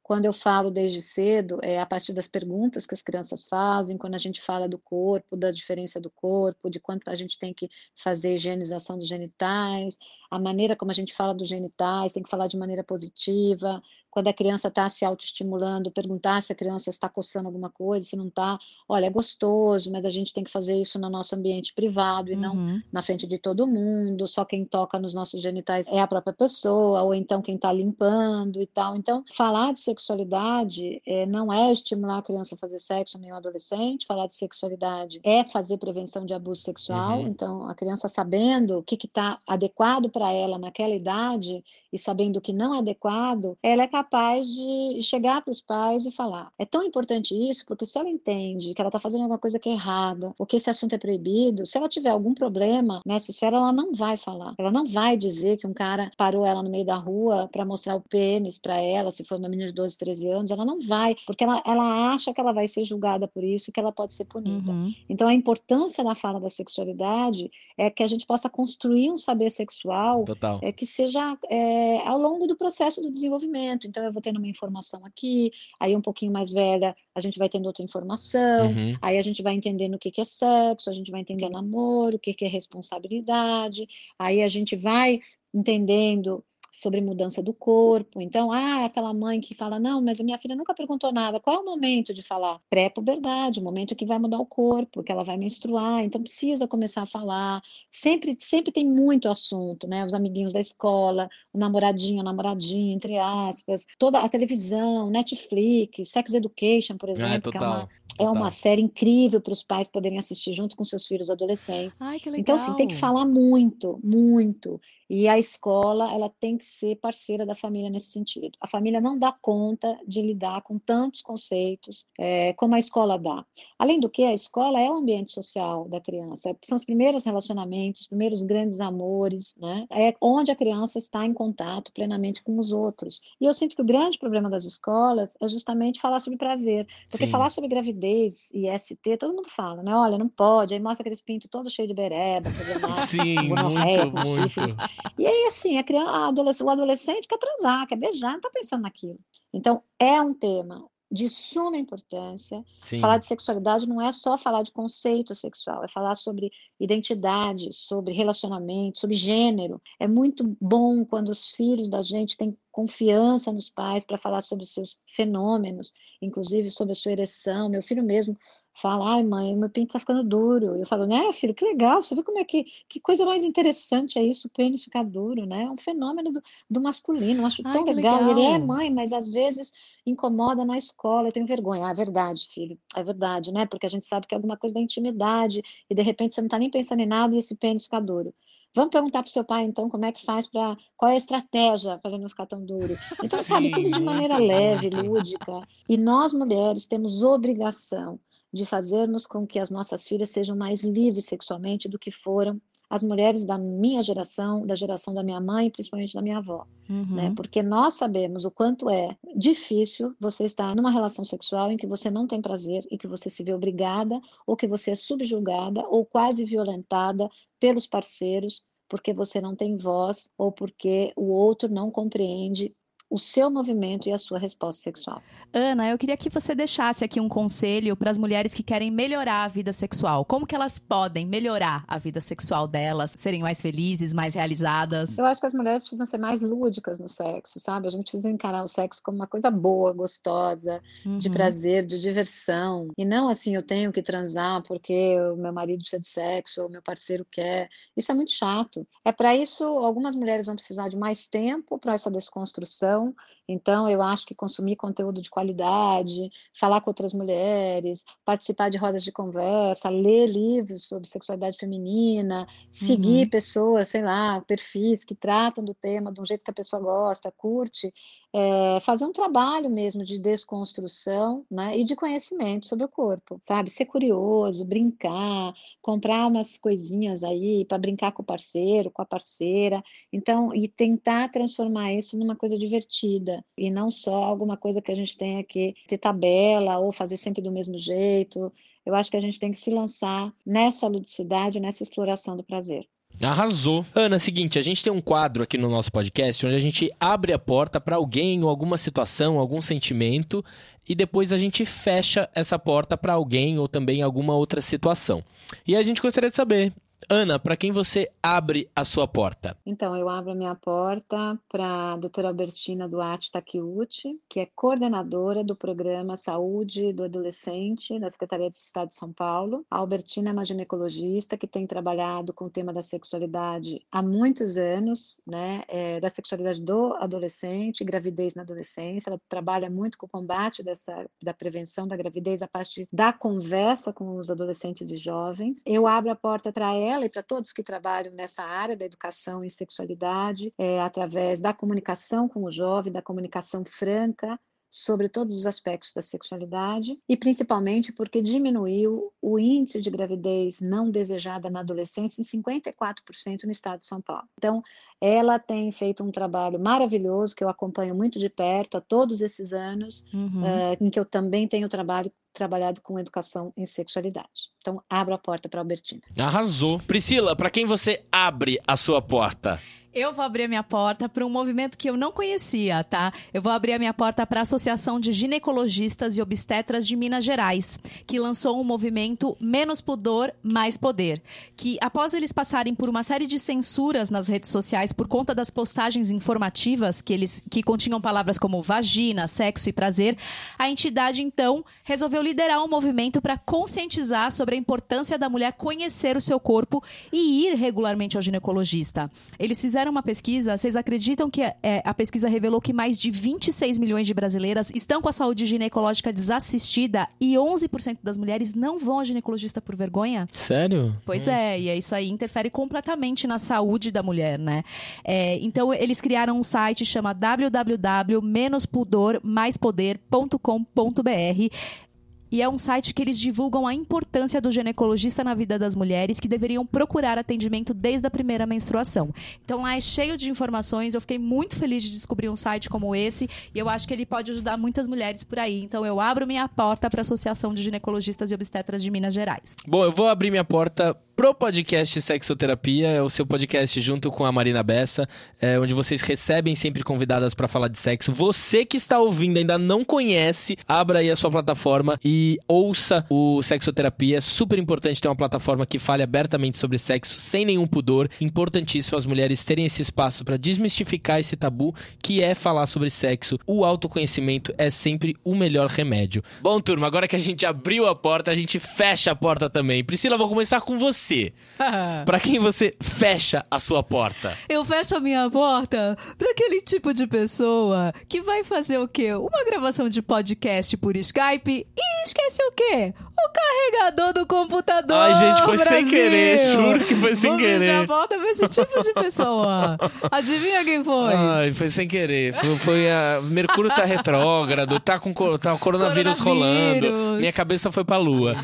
quando eu falo desde cedo, é a partir das perguntas que as crianças fazem, quando a gente fala do corpo, da diferença do corpo, de quanto a gente tem que fazer higienização dos genitais, a maneira como a gente fala dos genitais, tem que falar de maneira positiva. Quando a criança está se autoestimulando, perguntar se a criança está coçando alguma coisa, se não está. Olha, é gostoso, mas a gente tem que fazer isso no nosso ambiente privado e uhum. não na frente de todo mundo. Só quem toca nos nossos genitais é a própria pessoa, ou então quem está limpando e tal. Então, falar de sexualidade é, não é estimular a criança a fazer sexo nem o adolescente, falar de sexualidade é fazer prevenção de abuso sexual. Uhum. Então, a criança sabendo o que está adequado para ela naquela idade e sabendo o que não é adequado, ela é capaz de chegar para os pais e falar. É tão importante isso, porque se ela entende que ela está fazendo alguma coisa que é errada, ou que esse assunto é proibido, se ela tiver algum problema nessa esfera, ela não vai falar. Ela não vai dizer que um cara parou ela no meio da rua para mostrar o pênis para ela, se for uma menina de 12 12, 13 anos, ela não vai, porque ela, ela acha que ela vai ser julgada por isso, que ela pode ser punida. Uhum. Então, a importância da fala da sexualidade é que a gente possa construir um saber sexual é, que seja é, ao longo do processo do desenvolvimento. Então, eu vou tendo uma informação aqui, aí um pouquinho mais velha, a gente vai tendo outra informação, uhum. aí a gente vai entendendo o que, que é sexo, a gente vai entendendo namoro, o que, que é responsabilidade, aí a gente vai entendendo sobre mudança do corpo. Então, ah, aquela mãe que fala: "Não, mas a minha filha nunca perguntou nada". Qual é o momento de falar? Pré-puberdade, o momento que vai mudar o corpo, que ela vai menstruar, então precisa começar a falar. Sempre sempre tem muito assunto, né? Os amiguinhos da escola, o namoradinho, a namoradinha, entre aspas, toda a televisão, Netflix, Sex Education, por exemplo, é, que é uma é uma série incrível para os pais poderem assistir junto com seus filhos adolescentes. Ai, que legal. Então, assim, tem que falar muito, muito. E a escola, ela tem que ser parceira da família nesse sentido. A família não dá conta de lidar com tantos conceitos é, como a escola dá. Além do que, a escola é o ambiente social da criança. São os primeiros relacionamentos, os primeiros grandes amores, né? É onde a criança está em contato plenamente com os outros. E eu sinto que o grande problema das escolas é justamente falar sobre prazer. Porque Sim. falar sobre gravidez e ST, todo mundo fala, né? Olha, não pode, aí mostra aqueles pintos todo cheio de bereba, Sim, muito, muito. E aí, assim, a criança, a adolescente, o adolescente quer transar, quer beijar, não tá pensando naquilo. Então, é um tema de suma importância. Sim. Falar de sexualidade não é só falar de conceito sexual, é falar sobre identidade, sobre relacionamento, sobre gênero. É muito bom quando os filhos da gente têm confiança nos pais para falar sobre os seus fenômenos, inclusive sobre a sua ereção. Meu filho mesmo fala, ai mãe, meu pinto tá ficando duro. Eu falo, né, filho, que legal, você vê como é que, que coisa mais interessante é isso, o pênis ficar duro, né? É um fenômeno do, do masculino, eu acho ai, tão legal. legal. Ele é mãe, mas às vezes incomoda na escola, eu tenho vergonha. Ah, é verdade, filho, é verdade, né? Porque a gente sabe que é alguma coisa da intimidade e de repente você não tá nem pensando em nada e esse pênis fica duro. Vamos perguntar para o seu pai, então, como é que faz para. Qual é a estratégia para ele não ficar tão duro? Então, Sim, sabe, tudo de maneira leve, lúdica. E nós, mulheres, temos obrigação de fazermos com que as nossas filhas sejam mais livres sexualmente do que foram as mulheres da minha geração, da geração da minha mãe, principalmente da minha avó. Uhum. Né? Porque nós sabemos o quanto é difícil você estar numa relação sexual em que você não tem prazer e que você se vê obrigada, ou que você é subjugada ou quase violentada pelos parceiros porque você não tem voz ou porque o outro não compreende o seu movimento e a sua resposta sexual. Ana, eu queria que você deixasse aqui um conselho para as mulheres que querem melhorar a vida sexual. Como que elas podem melhorar a vida sexual delas, serem mais felizes, mais realizadas? Eu acho que as mulheres precisam ser mais lúdicas no sexo, sabe? A gente precisa encarar o sexo como uma coisa boa, gostosa, uhum. de prazer, de diversão. E não assim, eu tenho que transar porque o meu marido precisa de sexo, ou o meu parceiro quer. Isso é muito chato. É para isso, algumas mulheres vão precisar de mais tempo para essa desconstrução então, eu acho que consumir conteúdo de qualidade, falar com outras mulheres, participar de rodas de conversa, ler livros sobre sexualidade feminina, seguir uhum. pessoas, sei lá, perfis que tratam do tema de um jeito que a pessoa gosta, curte, é, fazer um trabalho mesmo de desconstrução né, e de conhecimento sobre o corpo, sabe? Ser curioso, brincar, comprar umas coisinhas aí para brincar com o parceiro, com a parceira, então, e tentar transformar isso numa coisa divertida e não só alguma coisa que a gente tenha que ter tabela ou fazer sempre do mesmo jeito. Eu acho que a gente tem que se lançar nessa ludicidade, nessa exploração do prazer. Arrasou. Ana, seguinte, a gente tem um quadro aqui no nosso podcast onde a gente abre a porta para alguém ou alguma situação, algum sentimento e depois a gente fecha essa porta para alguém ou também alguma outra situação. E a gente gostaria de saber Ana, para quem você abre a sua porta? Então, eu abro a minha porta para a doutora Albertina Duarte Takiuchi, que é coordenadora do programa Saúde do Adolescente da Secretaria de Estado de São Paulo. A Albertina é uma ginecologista que tem trabalhado com o tema da sexualidade há muitos anos, né, é, da sexualidade do adolescente, gravidez na adolescência. Ela trabalha muito com o combate dessa, da prevenção da gravidez a partir da conversa com os adolescentes e jovens. Eu abro a porta para ela ela e para todos que trabalham nessa área da educação em sexualidade, é, através da comunicação com o jovem, da comunicação franca, sobre todos os aspectos da sexualidade e principalmente porque diminuiu o índice de gravidez não desejada na adolescência em 54% no estado de São Paulo. Então, ela tem feito um trabalho maravilhoso que eu acompanho muito de perto há todos esses anos, uhum. uh, em que eu também tenho trabalho trabalhado com educação em sexualidade. Então, abro a porta para Albertina. Arrasou. Priscila, para quem você abre a sua porta? Eu vou abrir a minha porta para um movimento que eu não conhecia, tá? Eu vou abrir a minha porta para a Associação de Ginecologistas e Obstetras de Minas Gerais, que lançou um movimento Menos Pudor, Mais Poder, que após eles passarem por uma série de censuras nas redes sociais por conta das postagens informativas que eles que continham palavras como vagina, sexo e prazer, a entidade então resolveu liderar um movimento para conscientizar sobre a importância da mulher conhecer o seu corpo e ir regularmente ao ginecologista. Eles fizeram uma pesquisa, vocês acreditam que é, a pesquisa revelou que mais de 26 milhões de brasileiras estão com a saúde ginecológica desassistida e 11% das mulheres não vão ao ginecologista por vergonha? Sério? Pois é, Nossa. é, e isso aí interfere completamente na saúde da mulher, né? É, então, eles criaram um site chama www.menospudormaispoder.com.br e é um site que eles divulgam a importância do ginecologista na vida das mulheres que deveriam procurar atendimento desde a primeira menstruação. Então lá é cheio de informações. Eu fiquei muito feliz de descobrir um site como esse e eu acho que ele pode ajudar muitas mulheres por aí. Então eu abro minha porta para a Associação de Ginecologistas e Obstetras de Minas Gerais. Bom, eu vou abrir minha porta pro podcast Sexoterapia, é o seu podcast junto com a Marina Bessa, é, onde vocês recebem sempre convidadas para falar de sexo. Você que está ouvindo ainda não conhece, abra aí a sua plataforma e ouça o Sexoterapia. É super importante ter uma plataforma que fale abertamente sobre sexo sem nenhum pudor. Importantíssimo as mulheres terem esse espaço para desmistificar esse tabu que é falar sobre sexo. O autoconhecimento é sempre o melhor remédio. Bom, turma, agora que a gente abriu a porta, a gente fecha a porta também. Priscila, vou começar com você você? para quem você fecha a sua porta? Eu fecho a minha porta para aquele tipo de pessoa que vai fazer o quê? Uma gravação de podcast por Skype e esquece o quê? O carregador do computador. Ai, gente, foi Brasil. sem querer, juro que foi sem Vou querer. Vou a porta pra esse tipo de pessoa. Adivinha quem foi? Ai, foi sem querer. Foi, foi a Mercúrio tá retrógrado, tá com tá o coronavírus, coronavírus rolando. Minha cabeça foi pra lua.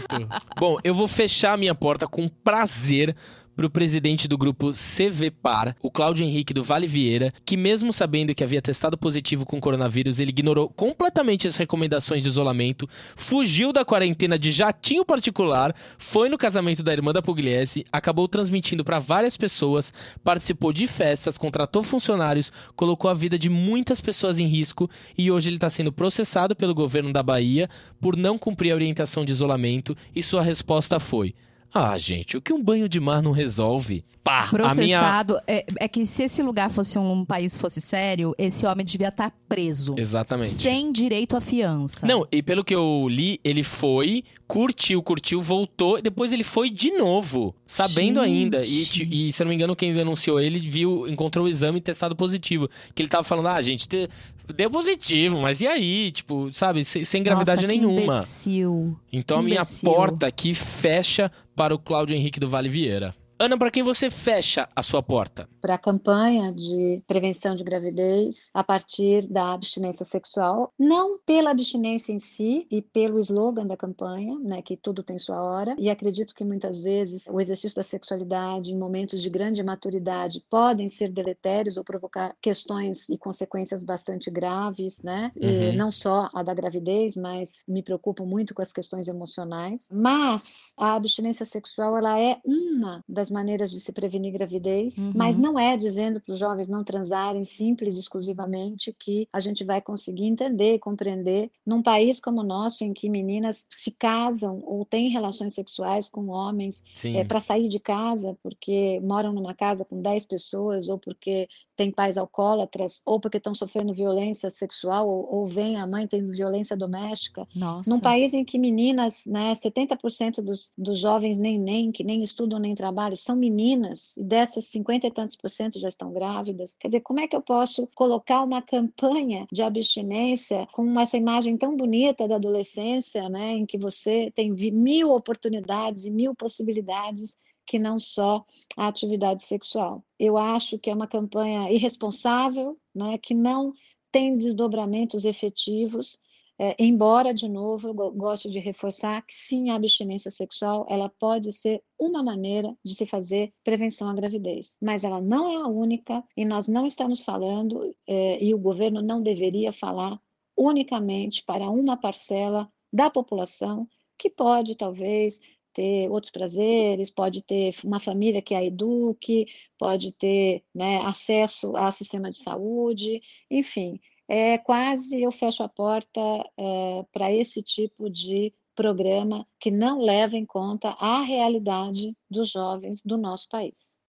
Bom, eu vou fechar a minha porta com prazer para o presidente do grupo CVPAR, o Cláudio Henrique do Vale Vieira, que mesmo sabendo que havia testado positivo com coronavírus, ele ignorou completamente as recomendações de isolamento, fugiu da quarentena de jatinho particular, foi no casamento da irmã da Pugliese, acabou transmitindo para várias pessoas, participou de festas, contratou funcionários, colocou a vida de muitas pessoas em risco e hoje ele está sendo processado pelo governo da Bahia por não cumprir a orientação de isolamento e sua resposta foi: ah, gente, o que um banho de mar não resolve? Pá, Processado. Minha... É, é, que se esse lugar fosse um, um país fosse sério, esse homem devia estar tá preso. Exatamente. Sem direito à fiança. Não, e pelo que eu li, ele foi, curtiu, curtiu, voltou, e depois ele foi de novo, sabendo gente. ainda. E, e, se eu não me engano, quem denunciou ele viu, encontrou o exame testado positivo. Que ele tava falando, ah, gente, te... deu positivo, mas e aí? Tipo, sabe, sem, sem gravidade Nossa, nenhuma. Imbecil. Então que a minha imbecil. porta aqui fecha para o Cláudio Henrique do Vale Vieira. Ana, para quem você fecha a sua porta? Para a campanha de prevenção de gravidez a partir da abstinência sexual, não pela abstinência em si e pelo slogan da campanha, né, que tudo tem sua hora, e acredito que muitas vezes o exercício da sexualidade em momentos de grande maturidade podem ser deletérios ou provocar questões e consequências bastante graves, né? Uhum. Não só a da gravidez, mas me preocupo muito com as questões emocionais. Mas a abstinência sexual ela é uma das das maneiras de se prevenir gravidez, uhum. mas não é dizendo para os jovens não transarem simples exclusivamente que a gente vai conseguir entender e compreender num país como o nosso em que meninas se casam ou têm relações sexuais com homens é, para sair de casa porque moram numa casa com 10 pessoas ou porque têm pais alcoólatras ou porque estão sofrendo violência sexual ou, ou vem a mãe tendo violência doméstica. Nossa. Num país em que meninas, né, 70% dos, dos jovens nem nem que nem estudam nem trabalham são meninas, e dessas 50 e tantos por cento já estão grávidas. Quer dizer, como é que eu posso colocar uma campanha de abstinência com essa imagem tão bonita da adolescência, né, em que você tem mil oportunidades e mil possibilidades que não só a atividade sexual. Eu acho que é uma campanha irresponsável, né, que não tem desdobramentos efetivos é, embora, de novo, eu gosto de reforçar que sim, a abstinência sexual ela pode ser uma maneira de se fazer prevenção à gravidez, mas ela não é a única e nós não estamos falando, é, e o governo não deveria falar unicamente para uma parcela da população que pode, talvez, ter outros prazeres, pode ter uma família que a eduque, pode ter né, acesso ao sistema de saúde, enfim, é, quase eu fecho a porta é, para esse tipo de programa que não leva em conta a realidade dos jovens do nosso país.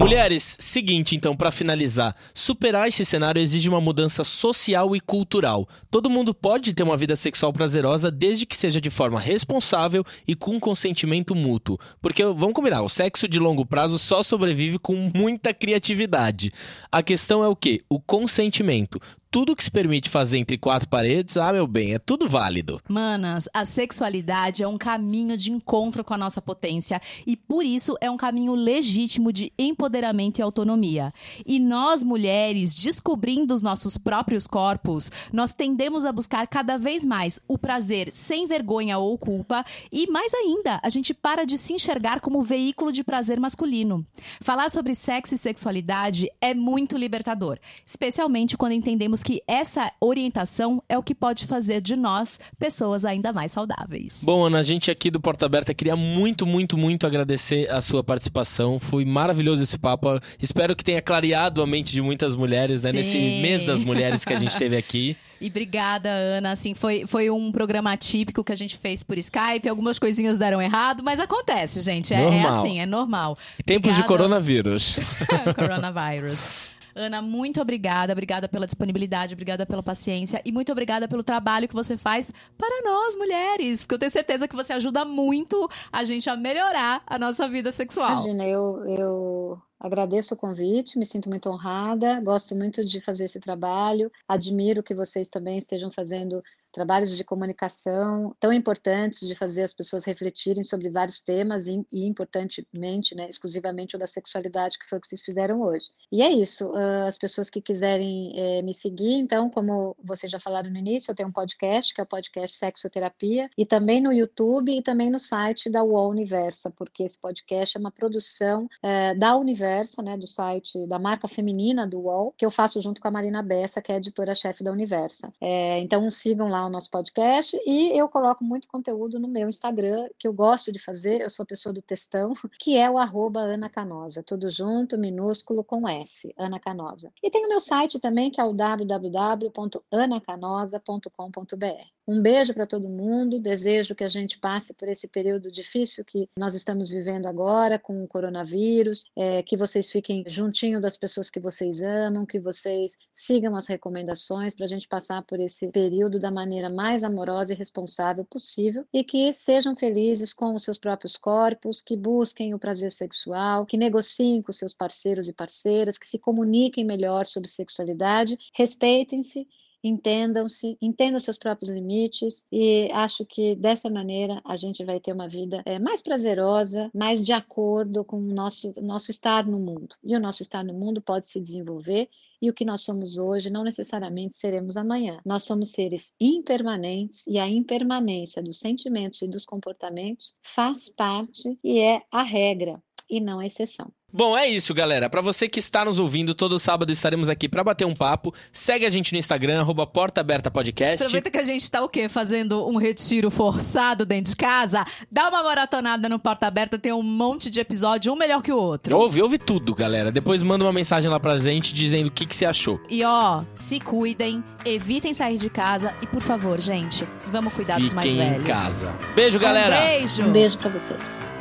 Mulheres, seguinte então, para finalizar, superar esse cenário exige uma mudança social e cultural. Todo mundo pode ter uma vida sexual prazerosa desde que seja de forma responsável e com consentimento mútuo. Porque vamos combinar, o sexo de longo prazo só sobrevive com muita criatividade. A questão é o quê? O consentimento tudo que se permite fazer entre quatro paredes, ah, meu bem, é tudo válido. Manas, a sexualidade é um caminho de encontro com a nossa potência e por isso é um caminho legítimo de empoderamento e autonomia. E nós, mulheres, descobrindo os nossos próprios corpos, nós tendemos a buscar cada vez mais o prazer sem vergonha ou culpa e, mais ainda, a gente para de se enxergar como veículo de prazer masculino. Falar sobre sexo e sexualidade é muito libertador, especialmente quando entendemos que essa orientação é o que pode fazer de nós pessoas ainda mais saudáveis. Bom, Ana, a gente aqui do Porta Aberta queria muito, muito, muito agradecer a sua participação. Foi maravilhoso esse papo. Espero que tenha clareado a mente de muitas mulheres, né? Nesse mês das mulheres que a gente teve aqui. E obrigada, Ana. Assim, foi, foi um programa típico que a gente fez por Skype. Algumas coisinhas deram errado, mas acontece, gente. É, é assim, é normal. Tempos obrigada. de coronavírus. coronavírus. Ana, muito obrigada. Obrigada pela disponibilidade, obrigada pela paciência e muito obrigada pelo trabalho que você faz para nós, mulheres. Porque eu tenho certeza que você ajuda muito a gente a melhorar a nossa vida sexual. Imagina, eu, eu Agradeço o convite, me sinto muito honrada, gosto muito de fazer esse trabalho, admiro que vocês também estejam fazendo trabalhos de comunicação tão importantes de fazer as pessoas refletirem sobre vários temas e, e importantemente, né, exclusivamente o da sexualidade, que foi o que vocês fizeram hoje. E é isso, as pessoas que quiserem é, me seguir, então, como vocês já falaram no início, eu tenho um podcast, que é o podcast Sexoterapia, e também no YouTube e também no site da UOL Universa, porque esse podcast é uma produção uh, da Universa, né, do site da marca feminina do UOL, que eu faço junto com a Marina Bessa, que é editora-chefe da Universa. É, então sigam lá o nosso podcast e eu coloco muito conteúdo no meu Instagram, que eu gosto de fazer, eu sou a pessoa do textão, que é o arroba Ana Canosa, tudo junto, minúsculo com S, Ana Canosa. E tem o meu site também, que é o www.anacanosa.com.br. Um beijo para todo mundo. Desejo que a gente passe por esse período difícil que nós estamos vivendo agora com o coronavírus, é, que vocês fiquem juntinho das pessoas que vocês amam, que vocês sigam as recomendações para a gente passar por esse período da maneira mais amorosa e responsável possível e que sejam felizes com os seus próprios corpos, que busquem o prazer sexual, que negociem com seus parceiros e parceiras, que se comuniquem melhor sobre sexualidade, respeitem-se entendam-se, entendam seus próprios limites e acho que dessa maneira a gente vai ter uma vida é, mais prazerosa, mais de acordo com o nosso, nosso estar no mundo. E o nosso estar no mundo pode se desenvolver e o que nós somos hoje não necessariamente seremos amanhã. Nós somos seres impermanentes e a impermanência dos sentimentos e dos comportamentos faz parte e é a regra e não a exceção. Bom, é isso, galera. Para você que está nos ouvindo, todo sábado estaremos aqui para bater um papo. Segue a gente no Instagram, arroba Porta Aberta Podcast. Aproveita que a gente tá o quê? Fazendo um retiro forçado dentro de casa. Dá uma maratonada no Porta Aberta, tem um monte de episódio, um melhor que o outro. Ouve, ouve tudo, galera. Depois manda uma mensagem lá pra gente dizendo o que, que você achou. E ó, se cuidem, evitem sair de casa e, por favor, gente, vamos cuidar Fiquem dos mais velhos. em casa. Beijo, galera. Um beijo. Um beijo pra vocês.